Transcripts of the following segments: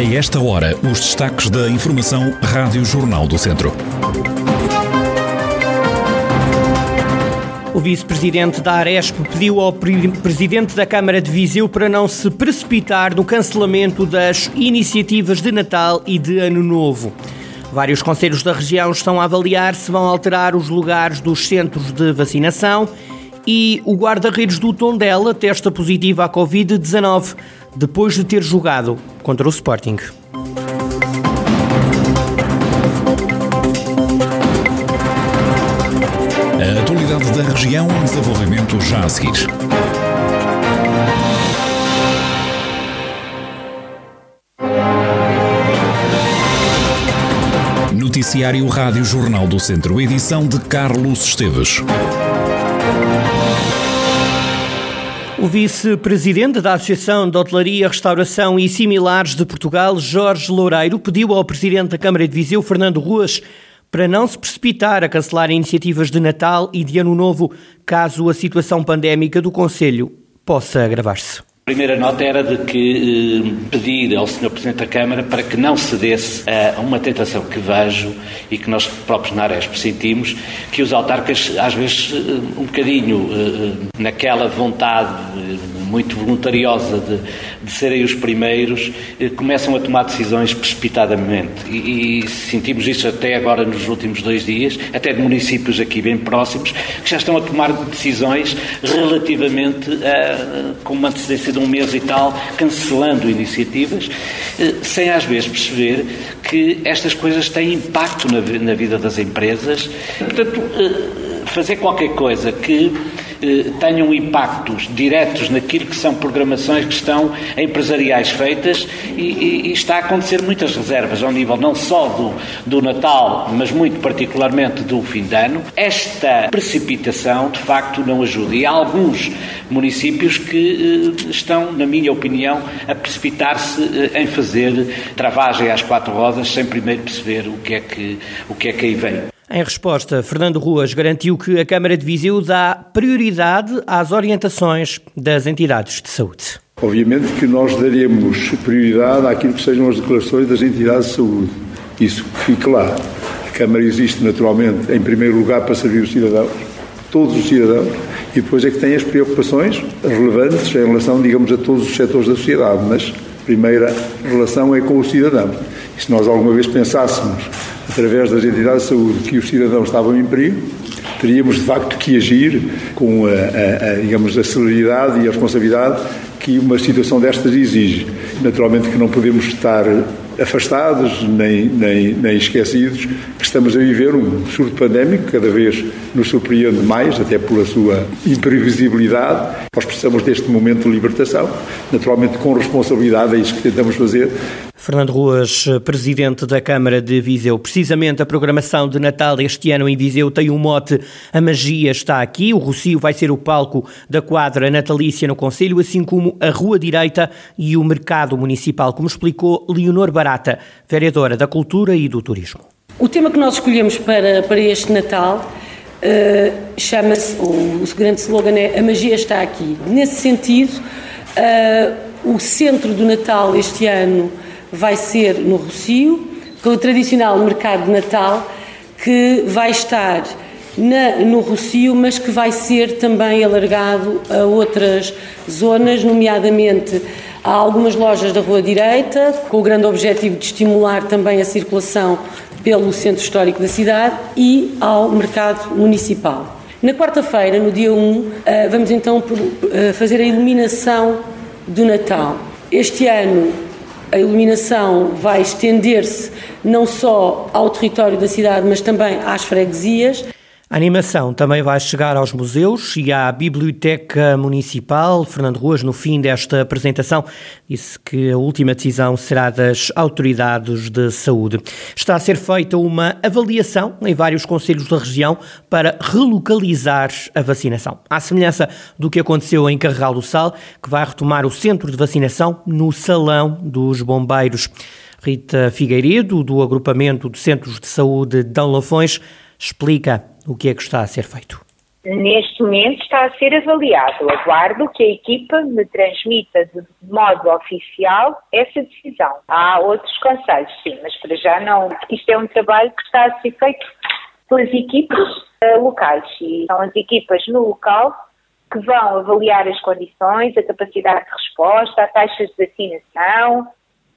A esta hora, os destaques da Informação Rádio Jornal do Centro. O vice-presidente da Aresp pediu ao presidente da Câmara de Viseu para não se precipitar no cancelamento das iniciativas de Natal e de Ano Novo. Vários conselhos da região estão a avaliar se vão alterar os lugares dos centros de vacinação e o guarda-redes do Tondela testa positiva à Covid-19 depois de ter jogado contra o Sporting. A atualidade da região em desenvolvimento já a seguir. Noticiário Rádio Jornal do Centro, edição de Carlos Esteves. O vice-presidente da Associação de Hotelaria, Restauração e Similares de Portugal, Jorge Loureiro, pediu ao presidente da Câmara de Viseu, Fernando Ruas, para não se precipitar a cancelar iniciativas de Natal e de Ano Novo, caso a situação pandémica do Conselho possa agravar-se. A primeira nota era de que eh, pedir ao Sr. Presidente da Câmara para que não cedesse a uma tentação que vejo e que nós próprios na Aresp sentimos, que os autarcas, às vezes, eh, um bocadinho eh, naquela vontade muito voluntariosa de, de serem os primeiros, começam a tomar decisões precipitadamente. E, e, sentimos isso até agora nos últimos dois dias, até de municípios aqui bem próximos, que já estão a tomar decisões relativamente a, com uma antecedência de um mês e tal, cancelando iniciativas, eh, sem às vezes perceber que estas coisas têm impacto na, na vida das empresas. Portanto, eh, fazer qualquer coisa que eh, tenham impactos diretos naquilo que são programações que estão empresariais feitas e, e, e, está a acontecer muitas reservas ao nível não só do, do Natal, mas muito particularmente do fim de ano. Esta precipitação, de facto, não ajuda. E há alguns municípios que eh, estão, na minha opinião, a precipitar-se eh, em fazer travagem às quatro rodas sem primeiro perceber o que é que, o que, é que aí vem. Em resposta, Fernando Ruas garantiu que a Câmara de Viseu dá prioridade às orientações das entidades de saúde. Obviamente que nós daremos prioridade àquilo que sejam as declarações das entidades de saúde. Isso que fique lá. A Câmara existe naturalmente, em primeiro lugar, para servir os cidadãos, todos os cidadãos, e depois é que tem as preocupações relevantes em relação, digamos, a todos os setores da sociedade, mas a primeira relação é com o cidadão. E se nós alguma vez pensássemos através das entidades de saúde, que os cidadãos estavam em perigo, teríamos de facto que agir com a, a, a, digamos, a celeridade e a responsabilidade que uma situação destas exige. Naturalmente que não podemos estar afastados nem, nem, nem esquecidos que estamos a viver um surto pandémico cada vez nos surpreende mais, até pela sua imprevisibilidade. Nós precisamos deste momento de libertação, naturalmente com responsabilidade, é isso que tentamos fazer, Fernando Ruas, presidente da Câmara de Viseu. Precisamente a programação de Natal este ano em Viseu tem um mote A Magia está aqui. O Rocio vai ser o palco da quadra natalícia no Conselho, assim como a Rua Direita e o Mercado Municipal, como explicou Leonor Barata, vereadora da Cultura e do Turismo. O tema que nós escolhemos para, para este Natal uh, chama-se, o, o grande slogan é A Magia está aqui. Nesse sentido, uh, o centro do Natal este ano vai ser no Rocio, com o tradicional mercado de Natal, que vai estar na, no Rocio, mas que vai ser também alargado a outras zonas, nomeadamente a algumas lojas da Rua Direita, com o grande objetivo de estimular também a circulação pelo centro histórico da cidade e ao mercado municipal. Na quarta-feira, no dia 1, eh, vamos então eh, fazer a iluminação do Natal. Este ano a iluminação vai estender-se não só ao território da cidade, mas também às freguesias. A animação também vai chegar aos museus e à Biblioteca Municipal. Fernando Ruas, no fim desta apresentação, disse que a última decisão será das autoridades de saúde. Está a ser feita uma avaliação em vários conselhos da região para relocalizar a vacinação. À semelhança do que aconteceu em Carregal do Sal, que vai retomar o centro de vacinação no Salão dos Bombeiros. Rita Figueiredo, do Agrupamento de Centros de Saúde de Dão Lafões, explica o que é que está a ser feito. Neste momento está a ser avaliado. Aguardo que a equipa me transmita de modo oficial essa decisão. Há outros conselhos, sim, mas para já não. Isto é um trabalho que está a ser feito pelas equipas uh, locais e são as equipas no local que vão avaliar as condições, a capacidade de resposta, a taxas de vacinação,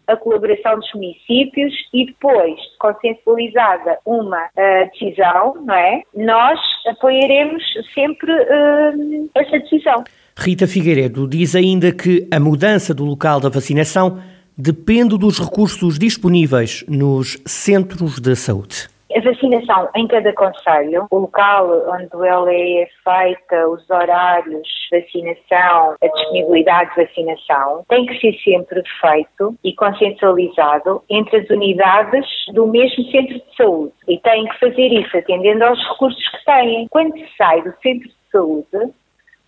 a colaboração dos municípios e depois, consensualizada uma uh, decisão, não é? Nós apoiaremos sempre uh, essa decisão. Rita Figueiredo diz ainda que a mudança do local da vacinação depende dos recursos disponíveis nos centros de saúde. A vacinação em cada conselho, o local onde ela é feita, os horários de vacinação, a disponibilidade de vacinação, tem que ser sempre feito e consensualizado entre as unidades do mesmo centro de saúde. E tem que fazer isso atendendo aos recursos que têm. Quando se sai do centro de saúde,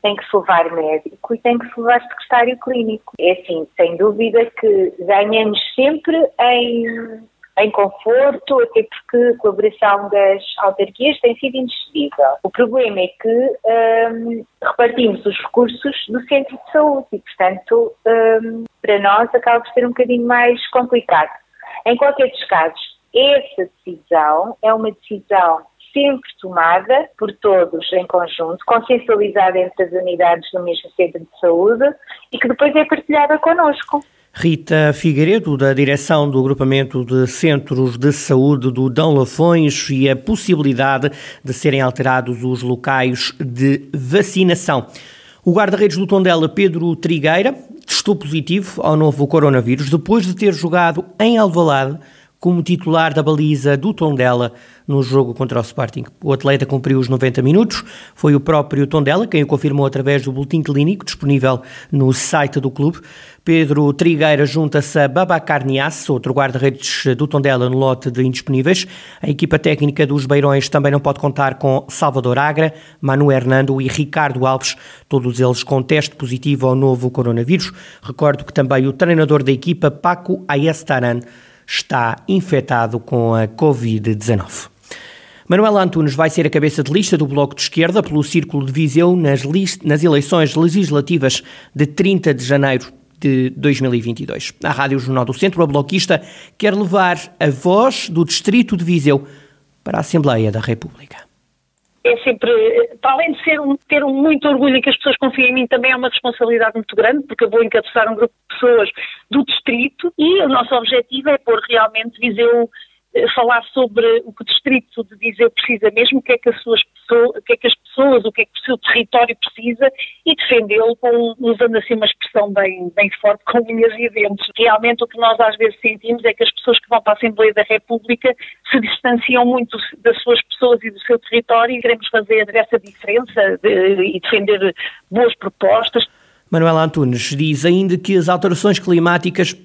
tem que se levar médico e tem que se levar secretário clínico. É assim, sem dúvida que ganhamos sempre em em conforto, até porque a colaboração das autarquias tem sido indiscutível. O problema é que um, repartimos os recursos do centro de saúde e, portanto, um, para nós acaba por ser um bocadinho mais complicado. Em qualquer dos casos, essa decisão é uma decisão sempre tomada por todos em conjunto, consensualizada entre as unidades do mesmo centro de saúde e que depois é partilhada connosco. Rita Figueiredo, da direção do Agrupamento de Centros de Saúde do Dão Lafões e a possibilidade de serem alterados os locais de vacinação. O guarda-redes do Tondela, Pedro Trigueira, testou positivo ao novo coronavírus depois de ter jogado em Alvalade como titular da baliza do Tondela no jogo contra o Sporting. O atleta cumpriu os 90 minutos, foi o próprio Tondela quem o confirmou através do boletim clínico disponível no site do clube. Pedro Trigueira junta-se a Babacar Niasse, outro guarda-redes do Tondela no lote de indisponíveis. A equipa técnica dos Beirões também não pode contar com Salvador Agra, Manu Hernando e Ricardo Alves, todos eles com teste positivo ao novo coronavírus. Recordo que também o treinador da equipa, Paco Ayestaran, está infectado com a Covid-19. Manuel Antunes vai ser a cabeça de lista do Bloco de Esquerda pelo Círculo de Viseu nas, nas eleições legislativas de 30 de janeiro de 2022. A Rádio Jornal do Centro, a bloquista, quer levar a voz do Distrito de Viseu para a Assembleia da República é sempre, para além de ser um, ter um muito orgulho em que as pessoas confiem em mim, também é uma responsabilidade muito grande, porque eu vou encabeçar um grupo de pessoas do distrito e o nosso objetivo é pôr realmente Viseu falar sobre o que o distrito de Viseu precisa mesmo, o que é que as, pessoas, o que é que as pessoas, o que é que o seu território precisa e defendê-lo usando assim uma expressão bem, bem forte, com unhas e dentes. Realmente o que nós às vezes sentimos é que as pessoas que vão para a Assembleia da República se distanciam muito das suas pessoas e do seu território e queremos fazer essa diferença de, e defender boas propostas. Manuela Antunes diz ainda que as alterações climáticas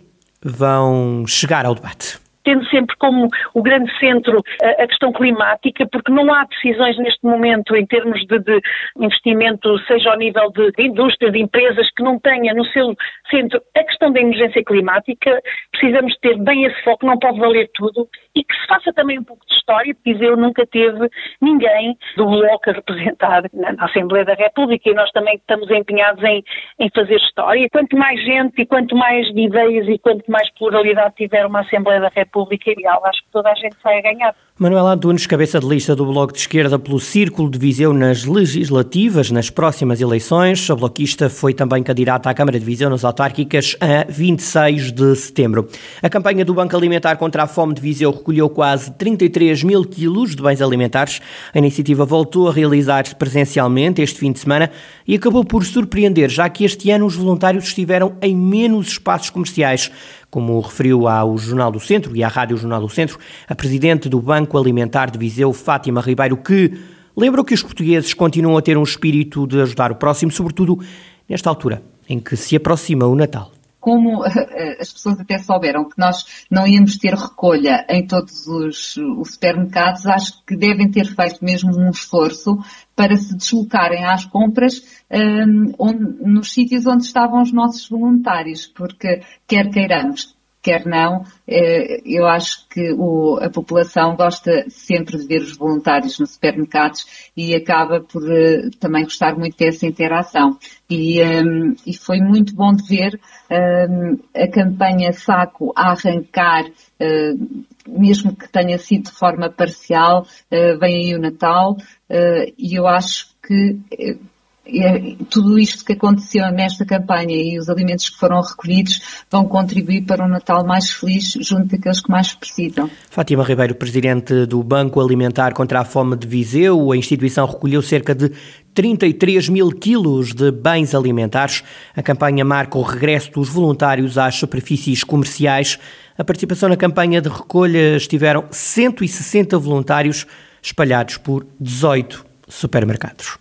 vão chegar ao debate tendo sempre como o grande centro a, questão climática, porque não há decisões neste momento em termos de, de investimento, seja ao nível de, de, indústria, de empresas, que não tenha no seu centro a questão da emergência climática. Precisamos ter bem esse foco, não pode valer tudo, e que se faça também um pouco de história, porque eu nunca teve ninguém do Bloco a representar na, na Assembleia da República e nós também estamos empenhados em, em fazer história. Quanto mais gente e quanto mais ideias e quanto mais pluralidade tiver uma Assembleia da República, República Ideal. Acho que toda a gente sai a ganhar. Manuel Antunes, cabeça de lista do Bloco de Esquerda pelo Círculo de Viseu nas legislativas, nas próximas eleições. A bloquista foi também candidata à Câmara de Viseu nas autárquicas a 26 de setembro. A campanha do Banco Alimentar contra a Fome de Viseu recolheu quase 33 mil quilos de bens alimentares. A iniciativa voltou a realizar-se presencialmente este fim de semana e acabou por surpreender, já que este ano os voluntários estiveram em menos espaços comerciais como referiu ao Jornal do Centro e à Rádio Jornal do Centro, a presidente do Banco Alimentar de Viseu, Fátima Ribeiro, que lembrou que os portugueses continuam a ter um espírito de ajudar o próximo, sobretudo nesta altura em que se aproxima o Natal. Como as pessoas até souberam que nós não íamos ter recolha em todos os, os, supermercados, acho que devem ter feito mesmo um esforço para se deslocarem às compras um, onde, nos sítios onde estavam os nossos voluntários, porque quer queiramos, quer não, eh, eu acho que o, a população gosta sempre de ver os voluntários nos supermercados e acaba por uh, também gostar muito dessa interação. E, um, e foi muito bom de ver um, a campanha Saco a arrancar, uh, mesmo que tenha sido de forma parcial, uh, vem aí o Natal, e eu acho que é, tudo isto que aconteceu nesta campanha e os alimentos que foram recolhidos vão contribuir para um Natal mais feliz junto daqueles que mais precisam. Fátima Ribeiro, presidente do Banco Alimentar contra a Fome de Viseu, a instituição recolheu cerca de 33 mil quilos de bens alimentares. A campanha marca o regresso dos voluntários às superfícies comerciais. A participação na campanha de recolha estiveram 160 voluntários espalhados por 18 supermercados.